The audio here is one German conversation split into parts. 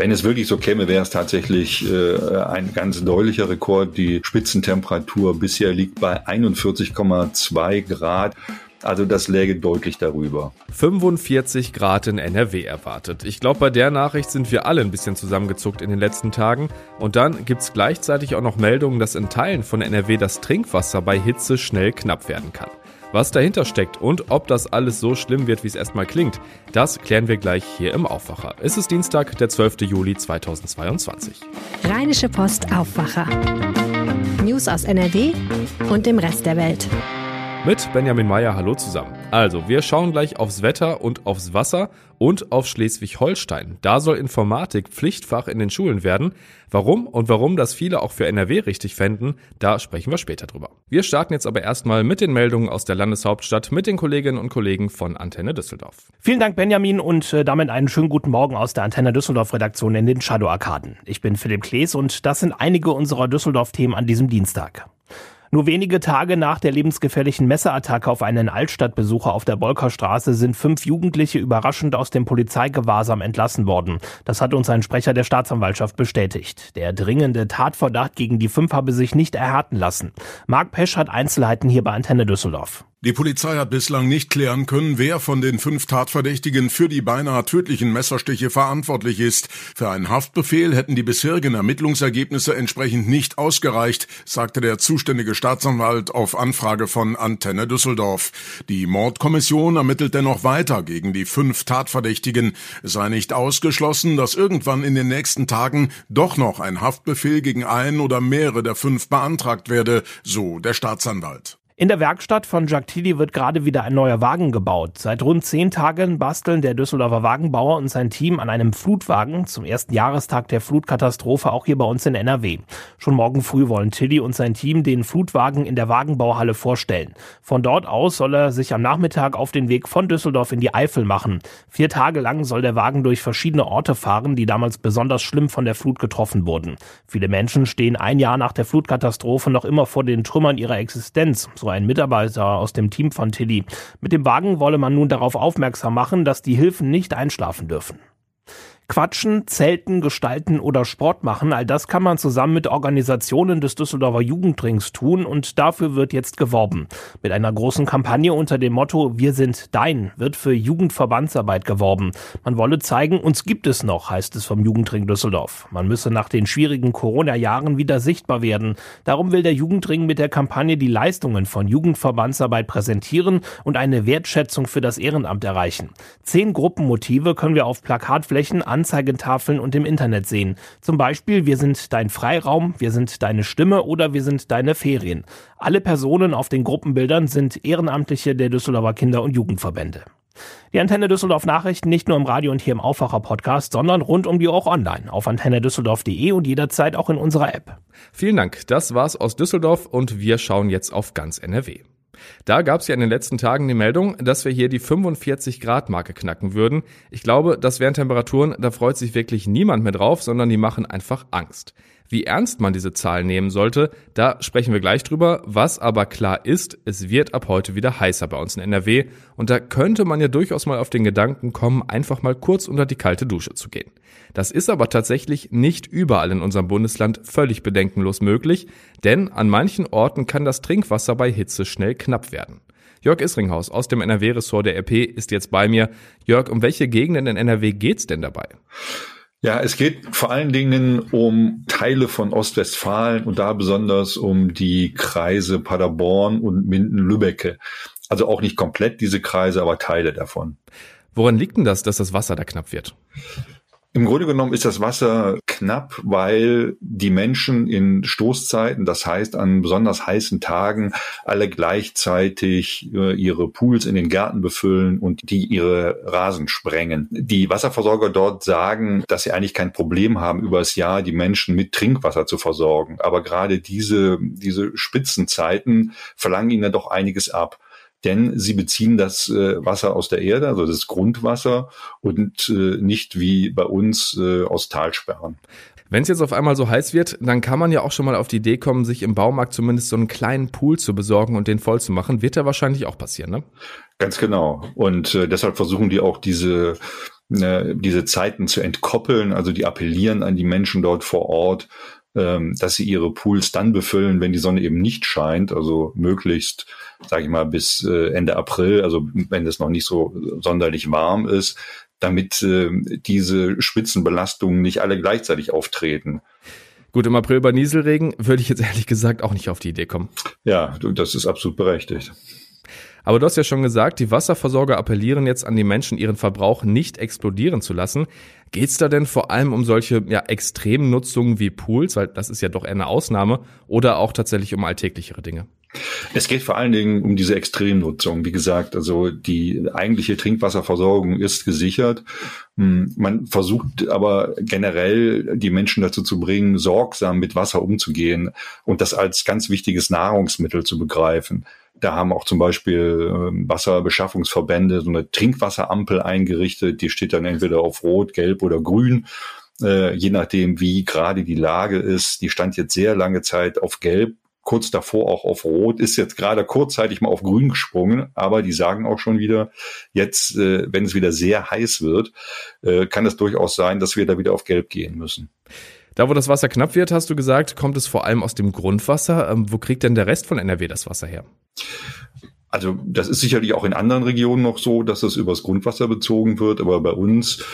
Wenn es wirklich so käme, wäre es tatsächlich äh, ein ganz deutlicher Rekord. Die Spitzentemperatur bisher liegt bei 41,2 Grad. Also das läge deutlich darüber. 45 Grad in NRW erwartet. Ich glaube, bei der Nachricht sind wir alle ein bisschen zusammengezuckt in den letzten Tagen. Und dann gibt es gleichzeitig auch noch Meldungen, dass in Teilen von NRW das Trinkwasser bei Hitze schnell knapp werden kann. Was dahinter steckt und ob das alles so schlimm wird, wie es erstmal klingt, das klären wir gleich hier im Aufwacher. Es ist Dienstag, der 12. Juli 2022. Rheinische Post Aufwacher. News aus NRW und dem Rest der Welt. Mit Benjamin Meyer, hallo zusammen. Also, wir schauen gleich aufs Wetter und aufs Wasser und auf Schleswig-Holstein. Da soll Informatik Pflichtfach in den Schulen werden. Warum und warum das viele auch für NRW richtig fänden, da sprechen wir später drüber. Wir starten jetzt aber erstmal mit den Meldungen aus der Landeshauptstadt mit den Kolleginnen und Kollegen von Antenne Düsseldorf. Vielen Dank, Benjamin, und äh, damit einen schönen guten Morgen aus der Antenne Düsseldorf Redaktion in den Shadow Arkaden. Ich bin Philipp Klees und das sind einige unserer Düsseldorf-Themen an diesem Dienstag. Nur wenige Tage nach der lebensgefährlichen Messerattacke auf einen Altstadtbesucher auf der Bolkerstraße sind fünf Jugendliche überraschend aus dem Polizeigewahrsam entlassen worden. Das hat uns ein Sprecher der Staatsanwaltschaft bestätigt. Der dringende Tatverdacht gegen die fünf habe sich nicht erhärten lassen. Marc Pesch hat Einzelheiten hier bei Antenne Düsseldorf. Die Polizei hat bislang nicht klären können, wer von den fünf Tatverdächtigen für die beinahe tödlichen Messerstiche verantwortlich ist. Für einen Haftbefehl hätten die bisherigen Ermittlungsergebnisse entsprechend nicht ausgereicht, sagte der zuständige Staatsanwalt auf Anfrage von Antenne Düsseldorf. Die Mordkommission ermittelt dennoch weiter gegen die fünf Tatverdächtigen. Es sei nicht ausgeschlossen, dass irgendwann in den nächsten Tagen doch noch ein Haftbefehl gegen einen oder mehrere der fünf beantragt werde, so der Staatsanwalt. In der Werkstatt von Jacques Tilly wird gerade wieder ein neuer Wagen gebaut. Seit rund zehn Tagen basteln der Düsseldorfer Wagenbauer und sein Team an einem Flutwagen zum ersten Jahrestag der Flutkatastrophe auch hier bei uns in NRW. Schon morgen früh wollen Tilly und sein Team den Flutwagen in der Wagenbauhalle vorstellen. Von dort aus soll er sich am Nachmittag auf den Weg von Düsseldorf in die Eifel machen. Vier Tage lang soll der Wagen durch verschiedene Orte fahren, die damals besonders schlimm von der Flut getroffen wurden. Viele Menschen stehen ein Jahr nach der Flutkatastrophe noch immer vor den Trümmern ihrer Existenz. So ein Mitarbeiter aus dem Team von Tilly. Mit dem Wagen wolle man nun darauf aufmerksam machen, dass die Hilfen nicht einschlafen dürfen. Quatschen, Zelten, Gestalten oder Sport machen, all das kann man zusammen mit Organisationen des Düsseldorfer Jugendrings tun und dafür wird jetzt geworben. Mit einer großen Kampagne unter dem Motto Wir sind dein wird für Jugendverbandsarbeit geworben. Man wolle zeigen, uns gibt es noch, heißt es vom Jugendring Düsseldorf. Man müsse nach den schwierigen Corona-Jahren wieder sichtbar werden. Darum will der Jugendring mit der Kampagne die Leistungen von Jugendverbandsarbeit präsentieren und eine Wertschätzung für das Ehrenamt erreichen. Zehn Gruppenmotive können wir auf Plakatflächen an Anzeigetafeln und im Internet sehen. Zum Beispiel Wir sind dein Freiraum, wir sind deine Stimme oder wir sind deine Ferien. Alle Personen auf den Gruppenbildern sind Ehrenamtliche der Düsseldorfer Kinder- und Jugendverbände. Die Antenne Düsseldorf Nachrichten nicht nur im Radio und hier im Aufwacher Podcast, sondern rund um die auch online auf antennedüsseldorf.de und jederzeit auch in unserer App. Vielen Dank. Das war's aus Düsseldorf und wir schauen jetzt auf ganz NRW. Da gab es ja in den letzten Tagen die Meldung, dass wir hier die 45 Grad Marke knacken würden. Ich glaube, das wären Temperaturen, da freut sich wirklich niemand mehr drauf, sondern die machen einfach Angst. Wie ernst man diese Zahl nehmen sollte, da sprechen wir gleich drüber. Was aber klar ist, es wird ab heute wieder heißer bei uns in NRW und da könnte man ja durchaus mal auf den Gedanken kommen, einfach mal kurz unter die kalte Dusche zu gehen. Das ist aber tatsächlich nicht überall in unserem Bundesland völlig bedenkenlos möglich, denn an manchen Orten kann das Trinkwasser bei Hitze schnell knapp werden. Jörg Isringhaus aus dem NRW-Ressort der RP ist jetzt bei mir. Jörg, um welche Gegenden in NRW geht's denn dabei? Ja, es geht vor allen Dingen um Teile von Ostwestfalen und da besonders um die Kreise Paderborn und Minden-Lübbecke. Also auch nicht komplett diese Kreise, aber Teile davon. Woran liegt denn das, dass das Wasser da knapp wird? Im Grunde genommen ist das Wasser knapp, weil die Menschen in Stoßzeiten, das heißt an besonders heißen Tagen, alle gleichzeitig äh, ihre Pools in den Gärten befüllen und die ihre Rasen sprengen. Die Wasserversorger dort sagen, dass sie eigentlich kein Problem haben, über das Jahr die Menschen mit Trinkwasser zu versorgen. Aber gerade diese, diese Spitzenzeiten verlangen ihnen doch einiges ab denn sie beziehen das äh, Wasser aus der Erde, also das Grundwasser und äh, nicht wie bei uns äh, aus Talsperren. Wenn es jetzt auf einmal so heiß wird, dann kann man ja auch schon mal auf die Idee kommen, sich im Baumarkt zumindest so einen kleinen Pool zu besorgen und den voll zu machen. Wird ja wahrscheinlich auch passieren, ne? Ganz genau. Und äh, deshalb versuchen die auch diese äh, diese Zeiten zu entkoppeln. Also die appellieren an die Menschen dort vor Ort, ähm, dass sie ihre Pools dann befüllen, wenn die Sonne eben nicht scheint, also möglichst, sage ich mal, bis äh, Ende April, also wenn es noch nicht so sonderlich warm ist, damit äh, diese Spitzenbelastungen nicht alle gleichzeitig auftreten. Gut, im April bei Nieselregen würde ich jetzt ehrlich gesagt auch nicht auf die Idee kommen. Ja, das ist absolut berechtigt. Aber du hast ja schon gesagt, die Wasserversorger appellieren jetzt an die Menschen, ihren Verbrauch nicht explodieren zu lassen. Geht's da denn vor allem um solche ja, extremen Nutzungen wie Pools, weil das ist ja doch eher eine Ausnahme, oder auch tatsächlich um alltäglichere Dinge? Es geht vor allen Dingen um diese Extremnutzung. Wie gesagt, also die eigentliche Trinkwasserversorgung ist gesichert. Hm, man versucht aber generell die Menschen dazu zu bringen, sorgsam mit Wasser umzugehen und das als ganz wichtiges Nahrungsmittel zu begreifen. Da haben auch zum Beispiel ähm, Wasserbeschaffungsverbände so eine Trinkwasserampel eingerichtet. Die steht dann entweder auf Rot, Gelb oder Grün, äh, je nachdem, wie gerade die Lage ist. Die stand jetzt sehr lange Zeit auf Gelb, kurz davor auch auf Rot, ist jetzt gerade kurzzeitig mal auf Grün gesprungen, aber die sagen auch schon wieder, jetzt, äh, wenn es wieder sehr heiß wird, äh, kann es durchaus sein, dass wir da wieder auf Gelb gehen müssen. Da, wo das Wasser knapp wird, hast du gesagt, kommt es vor allem aus dem Grundwasser. Ähm, wo kriegt denn der Rest von NRW das Wasser her? Also das ist sicherlich auch in anderen Regionen noch so, dass es übers Grundwasser bezogen wird, aber bei uns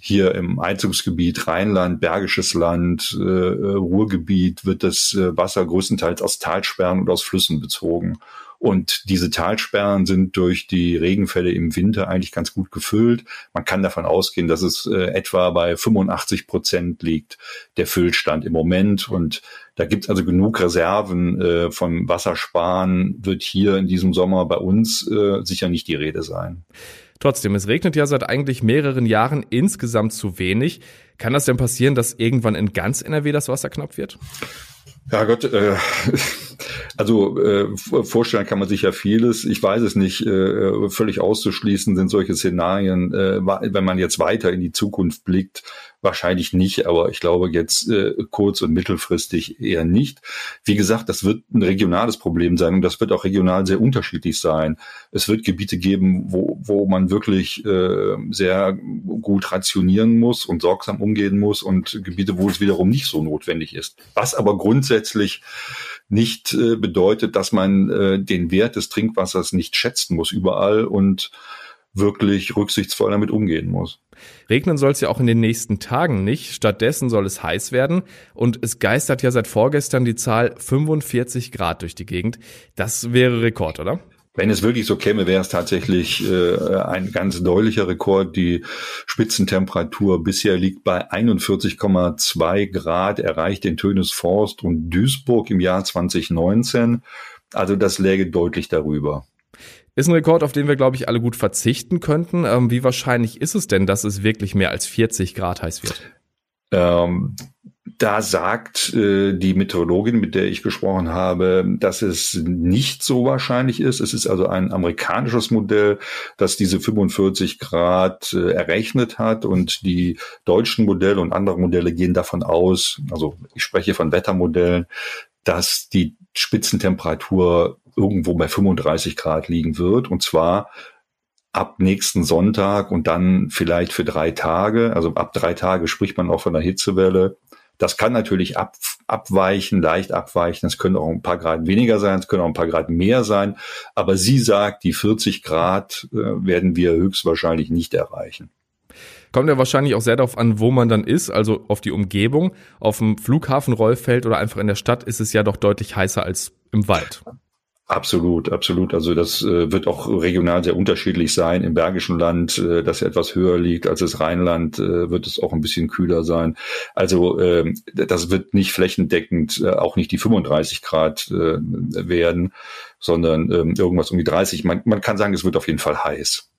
hier im Einzugsgebiet Rheinland, Bergisches Land, äh, Ruhrgebiet wird das äh, Wasser größtenteils aus Talsperren und aus Flüssen bezogen. Und diese Talsperren sind durch die Regenfälle im Winter eigentlich ganz gut gefüllt. Man kann davon ausgehen, dass es äh, etwa bei 85 Prozent liegt, der Füllstand im Moment. Und da gibt es also genug Reserven äh, von Wassersparen, wird hier in diesem Sommer bei uns äh, sicher nicht die Rede sein. Trotzdem, es regnet ja seit eigentlich mehreren Jahren insgesamt zu wenig. Kann das denn passieren, dass irgendwann in ganz NRW das Wasser knapp wird? Ja Gott, äh, also äh, vorstellen kann man sich ja vieles. Ich weiß es nicht. Äh, völlig auszuschließen sind solche Szenarien, äh, wenn man jetzt weiter in die Zukunft blickt, wahrscheinlich nicht. Aber ich glaube jetzt äh, kurz- und mittelfristig eher nicht. Wie gesagt, das wird ein regionales Problem sein und das wird auch regional sehr unterschiedlich sein. Es wird Gebiete geben, wo, wo man wirklich äh, sehr gut rationieren muss und sorgsam umgehen muss und Gebiete, wo es wiederum nicht so notwendig ist. Was aber grundsätzlich grundsätzlich nicht äh, bedeutet, dass man äh, den Wert des Trinkwassers nicht schätzen muss überall und wirklich rücksichtsvoll damit umgehen muss. Regnen soll es ja auch in den nächsten Tagen nicht. Stattdessen soll es heiß werden. Und es geistert ja seit vorgestern die Zahl 45 Grad durch die Gegend. Das wäre Rekord, oder? Wenn es wirklich so käme, wäre es tatsächlich äh, ein ganz deutlicher Rekord. Die Spitzentemperatur bisher liegt bei 41,2 Grad, erreicht in Tönesforst und Duisburg im Jahr 2019. Also das läge deutlich darüber. Ist ein Rekord, auf den wir, glaube ich, alle gut verzichten könnten. Ähm, wie wahrscheinlich ist es denn, dass es wirklich mehr als 40 Grad heiß wird? Ähm, da sagt äh, die Meteorologin, mit der ich gesprochen habe, dass es nicht so wahrscheinlich ist. Es ist also ein amerikanisches Modell, das diese 45 Grad äh, errechnet hat und die deutschen Modelle und andere Modelle gehen davon aus, also ich spreche von Wettermodellen, dass die Spitzentemperatur irgendwo bei 35 Grad liegen wird und zwar ab nächsten Sonntag und dann vielleicht für drei Tage. Also ab drei Tage spricht man auch von einer Hitzewelle. Das kann natürlich ab, abweichen, leicht abweichen. Es können auch ein paar Grad weniger sein, es können auch ein paar Grad mehr sein. Aber sie sagt, die 40 Grad äh, werden wir höchstwahrscheinlich nicht erreichen. Kommt ja wahrscheinlich auch sehr darauf an, wo man dann ist, also auf die Umgebung. Auf dem Flughafen Rollfeld oder einfach in der Stadt ist es ja doch deutlich heißer als im Wald. Absolut, absolut. Also das äh, wird auch regional sehr unterschiedlich sein. Im Bergischen Land, äh, das ja etwas höher liegt als das Rheinland, äh, wird es auch ein bisschen kühler sein. Also äh, das wird nicht flächendeckend äh, auch nicht die 35 Grad äh, werden, sondern äh, irgendwas um die 30. Man, man kann sagen, es wird auf jeden Fall heiß.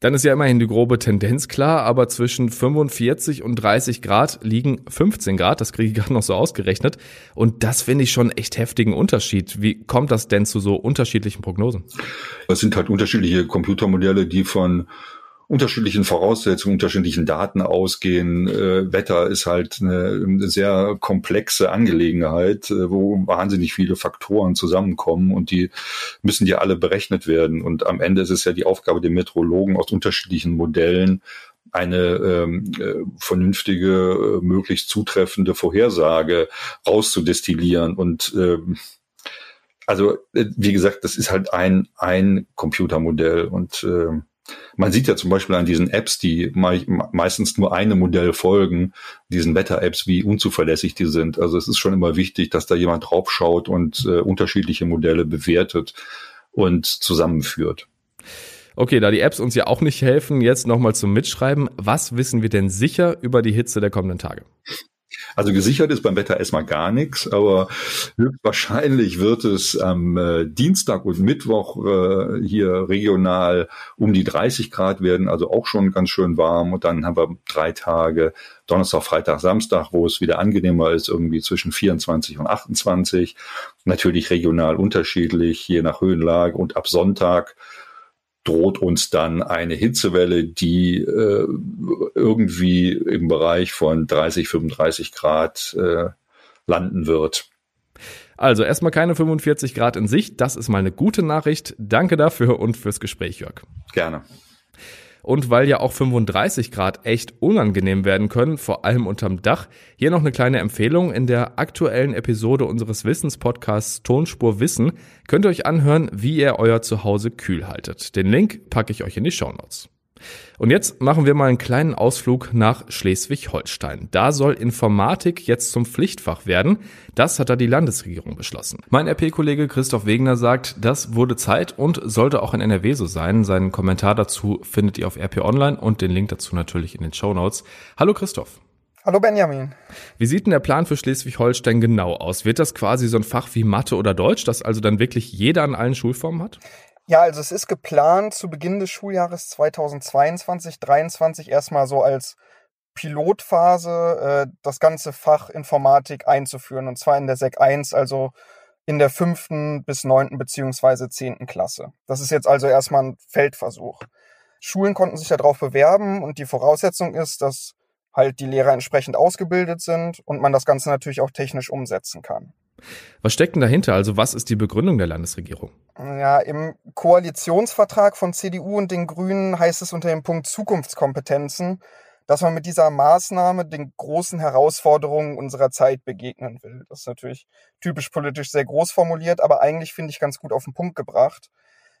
Dann ist ja immerhin die grobe Tendenz klar, aber zwischen 45 und 30 Grad liegen 15 Grad, das kriege ich gerade noch so ausgerechnet. Und das finde ich schon echt heftigen Unterschied. Wie kommt das denn zu so unterschiedlichen Prognosen? Es sind halt unterschiedliche Computermodelle, die von unterschiedlichen Voraussetzungen, unterschiedlichen Daten ausgehen. Äh, Wetter ist halt eine, eine sehr komplexe Angelegenheit, äh, wo wahnsinnig viele Faktoren zusammenkommen und die müssen ja alle berechnet werden. Und am Ende ist es ja die Aufgabe der Meteorologen aus unterschiedlichen Modellen eine ähm, äh, vernünftige, äh, möglichst zutreffende Vorhersage rauszudestillieren. Und ähm, also, äh, wie gesagt, das ist halt ein, ein Computermodell und äh, man sieht ja zum Beispiel an diesen Apps, die meistens nur einem Modell folgen, diesen Wetter-Apps, wie unzuverlässig die sind. Also es ist schon immer wichtig, dass da jemand draufschaut und äh, unterschiedliche Modelle bewertet und zusammenführt. Okay, da die Apps uns ja auch nicht helfen, jetzt nochmal zum Mitschreiben. Was wissen wir denn sicher über die Hitze der kommenden Tage? Also gesichert ist beim Wetter erstmal gar nichts, aber höchstwahrscheinlich wird es am äh, Dienstag und Mittwoch äh, hier regional um die 30 Grad werden, also auch schon ganz schön warm. Und dann haben wir drei Tage, Donnerstag, Freitag, Samstag, wo es wieder angenehmer ist, irgendwie zwischen 24 und 28. Natürlich regional unterschiedlich, je nach Höhenlage. Und ab Sonntag droht uns dann eine Hitzewelle, die äh, irgendwie im Bereich von 30, 35 Grad äh, landen wird. Also erstmal keine 45 Grad in Sicht, das ist mal eine gute Nachricht. Danke dafür und fürs Gespräch, Jörg. Gerne. Und weil ja auch 35 Grad echt unangenehm werden können, vor allem unterm Dach, hier noch eine kleine Empfehlung. In der aktuellen Episode unseres Wissenspodcasts Tonspur Wissen könnt ihr euch anhören, wie ihr euer Zuhause kühl haltet. Den Link packe ich euch in die Show Notes. Und jetzt machen wir mal einen kleinen Ausflug nach Schleswig-Holstein. Da soll Informatik jetzt zum Pflichtfach werden. Das hat da die Landesregierung beschlossen. Mein RP-Kollege Christoph Wegner sagt, das wurde Zeit und sollte auch in NRW so sein. Seinen Kommentar dazu findet ihr auf RP Online und den Link dazu natürlich in den Show Notes. Hallo Christoph. Hallo Benjamin. Wie sieht denn der Plan für Schleswig-Holstein genau aus? Wird das quasi so ein Fach wie Mathe oder Deutsch, das also dann wirklich jeder an allen Schulformen hat? Ja, also es ist geplant, zu Beginn des Schuljahres 2022, 2023 erstmal so als Pilotphase äh, das ganze Fach Informatik einzuführen. Und zwar in der SEC 1, also in der fünften bis neunten beziehungsweise zehnten Klasse. Das ist jetzt also erstmal ein Feldversuch. Schulen konnten sich darauf bewerben und die Voraussetzung ist, dass halt die Lehrer entsprechend ausgebildet sind und man das Ganze natürlich auch technisch umsetzen kann. Was steckt denn dahinter? Also was ist die Begründung der Landesregierung? Ja, im Koalitionsvertrag von CDU und den Grünen heißt es unter dem Punkt Zukunftskompetenzen, dass man mit dieser Maßnahme den großen Herausforderungen unserer Zeit begegnen will. Das ist natürlich typisch politisch sehr groß formuliert, aber eigentlich finde ich ganz gut auf den Punkt gebracht.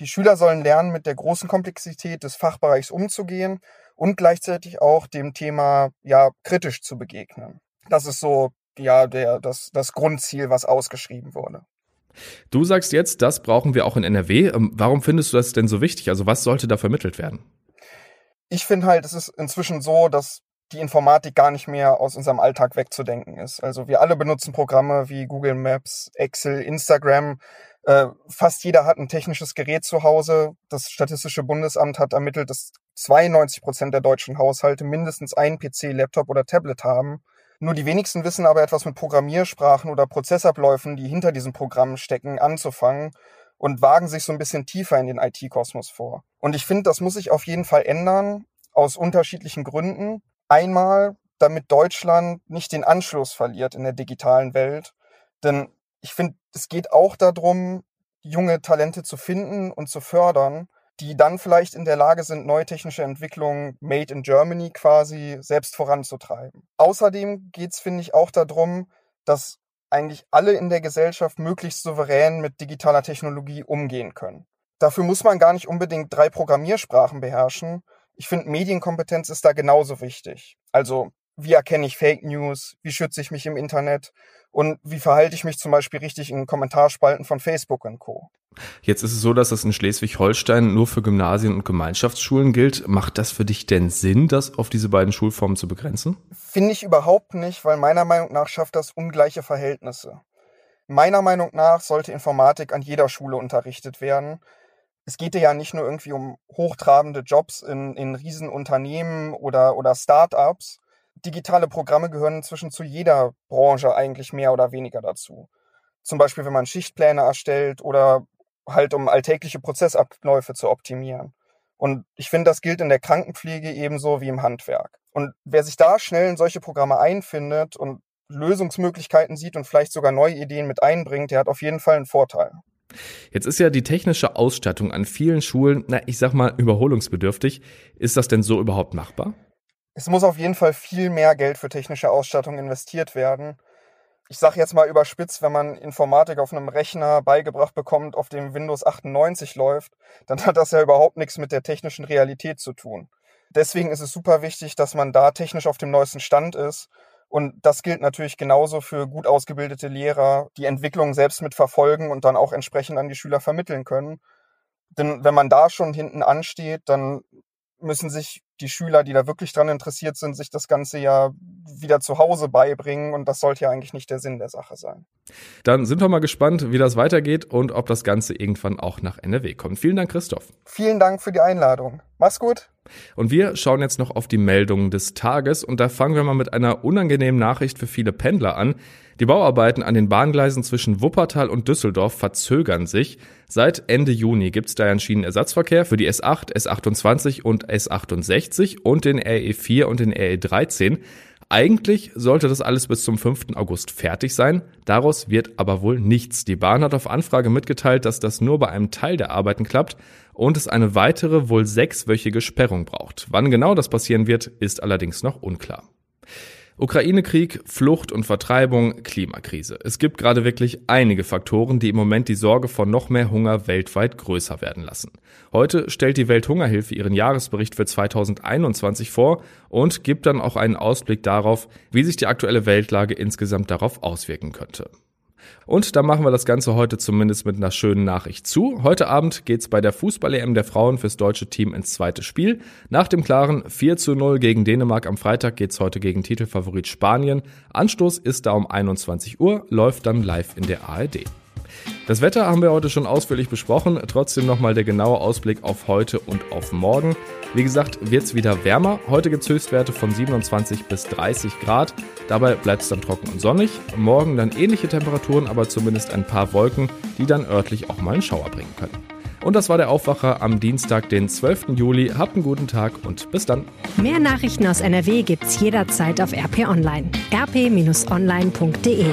Die Schüler sollen lernen, mit der großen Komplexität des Fachbereichs umzugehen und gleichzeitig auch dem Thema ja kritisch zu begegnen. Das ist so ja der das das Grundziel, was ausgeschrieben wurde. Du sagst jetzt, das brauchen wir auch in NRW. Ähm, warum findest du das denn so wichtig? Also was sollte da vermittelt werden? Ich finde halt, es ist inzwischen so, dass die Informatik gar nicht mehr aus unserem Alltag wegzudenken ist. Also wir alle benutzen Programme wie Google Maps, Excel, Instagram. Äh, fast jeder hat ein technisches Gerät zu Hause. Das Statistische Bundesamt hat ermittelt, dass 92 Prozent der deutschen Haushalte mindestens einen PC, Laptop oder Tablet haben. Nur die wenigsten wissen aber etwas mit Programmiersprachen oder Prozessabläufen, die hinter diesen Programmen stecken, anzufangen und wagen sich so ein bisschen tiefer in den IT-Kosmos vor. Und ich finde, das muss sich auf jeden Fall ändern, aus unterschiedlichen Gründen. Einmal, damit Deutschland nicht den Anschluss verliert in der digitalen Welt. Denn ich finde, es geht auch darum, junge Talente zu finden und zu fördern die dann vielleicht in der Lage sind, neue technische Entwicklungen made in Germany quasi selbst voranzutreiben. Außerdem geht es, finde ich, auch darum, dass eigentlich alle in der Gesellschaft möglichst souverän mit digitaler Technologie umgehen können. Dafür muss man gar nicht unbedingt drei Programmiersprachen beherrschen. Ich finde, Medienkompetenz ist da genauso wichtig. Also, wie erkenne ich Fake News? Wie schütze ich mich im Internet? Und wie verhalte ich mich zum Beispiel richtig in Kommentarspalten von Facebook und Co. Jetzt ist es so, dass das in Schleswig-Holstein nur für Gymnasien und Gemeinschaftsschulen gilt. Macht das für dich denn Sinn, das auf diese beiden Schulformen zu begrenzen? Finde ich überhaupt nicht, weil meiner Meinung nach schafft das ungleiche Verhältnisse. Meiner Meinung nach sollte Informatik an jeder Schule unterrichtet werden. Es geht ja nicht nur irgendwie um hochtrabende Jobs in, in Riesenunternehmen oder, oder Start-ups, digitale Programme gehören inzwischen zu jeder Branche eigentlich mehr oder weniger dazu. Zum Beispiel, wenn man Schichtpläne erstellt oder halt um alltägliche Prozessabläufe zu optimieren. Und ich finde, das gilt in der Krankenpflege ebenso wie im Handwerk. Und wer sich da schnell in solche Programme einfindet und Lösungsmöglichkeiten sieht und vielleicht sogar neue Ideen mit einbringt, der hat auf jeden Fall einen Vorteil. Jetzt ist ja die technische Ausstattung an vielen Schulen, na, ich sag mal, überholungsbedürftig. Ist das denn so überhaupt machbar? Es muss auf jeden Fall viel mehr Geld für technische Ausstattung investiert werden. Ich sage jetzt mal überspitzt, wenn man Informatik auf einem Rechner beigebracht bekommt, auf dem Windows 98 läuft, dann hat das ja überhaupt nichts mit der technischen Realität zu tun. Deswegen ist es super wichtig, dass man da technisch auf dem neuesten Stand ist. Und das gilt natürlich genauso für gut ausgebildete Lehrer, die Entwicklung selbst mit verfolgen und dann auch entsprechend an die Schüler vermitteln können. Denn wenn man da schon hinten ansteht, dann müssen sich die Schüler, die da wirklich dran interessiert sind, sich das Ganze ja wieder zu Hause beibringen und das sollte ja eigentlich nicht der Sinn der Sache sein. Dann sind wir mal gespannt, wie das weitergeht und ob das Ganze irgendwann auch nach NRW kommt. Vielen Dank, Christoph. Vielen Dank für die Einladung. Mach's gut. Und wir schauen jetzt noch auf die Meldungen des Tages und da fangen wir mal mit einer unangenehmen Nachricht für viele Pendler an. Die Bauarbeiten an den Bahngleisen zwischen Wuppertal und Düsseldorf verzögern sich. Seit Ende Juni gibt es da einen Schienenersatzverkehr für die S8, S28 und S68 und den RE4 und den RE13. Eigentlich sollte das alles bis zum 5. August fertig sein. Daraus wird aber wohl nichts. Die Bahn hat auf Anfrage mitgeteilt, dass das nur bei einem Teil der Arbeiten klappt und es eine weitere, wohl sechswöchige Sperrung braucht. Wann genau das passieren wird, ist allerdings noch unklar. Ukraine-Krieg, Flucht und Vertreibung, Klimakrise. Es gibt gerade wirklich einige Faktoren, die im Moment die Sorge vor noch mehr Hunger weltweit größer werden lassen. Heute stellt die Welthungerhilfe ihren Jahresbericht für 2021 vor und gibt dann auch einen Ausblick darauf, wie sich die aktuelle Weltlage insgesamt darauf auswirken könnte. Und da machen wir das Ganze heute zumindest mit einer schönen Nachricht zu. Heute Abend geht's bei der Fußball-EM der Frauen fürs deutsche Team ins zweite Spiel. Nach dem klaren 4 zu 0 gegen Dänemark am Freitag geht's heute gegen Titelfavorit Spanien. Anstoß ist da um 21 Uhr, läuft dann live in der ARD. Das Wetter haben wir heute schon ausführlich besprochen. Trotzdem nochmal der genaue Ausblick auf heute und auf morgen. Wie gesagt, wird es wieder wärmer. Heute gibt es Höchstwerte von 27 bis 30 Grad. Dabei bleibt es dann trocken und sonnig. Morgen dann ähnliche Temperaturen, aber zumindest ein paar Wolken, die dann örtlich auch mal einen Schauer bringen können. Und das war der Aufwacher am Dienstag, den 12. Juli. Habt einen guten Tag und bis dann. Mehr Nachrichten aus NRW gibt's jederzeit auf RP Online. rp-online.de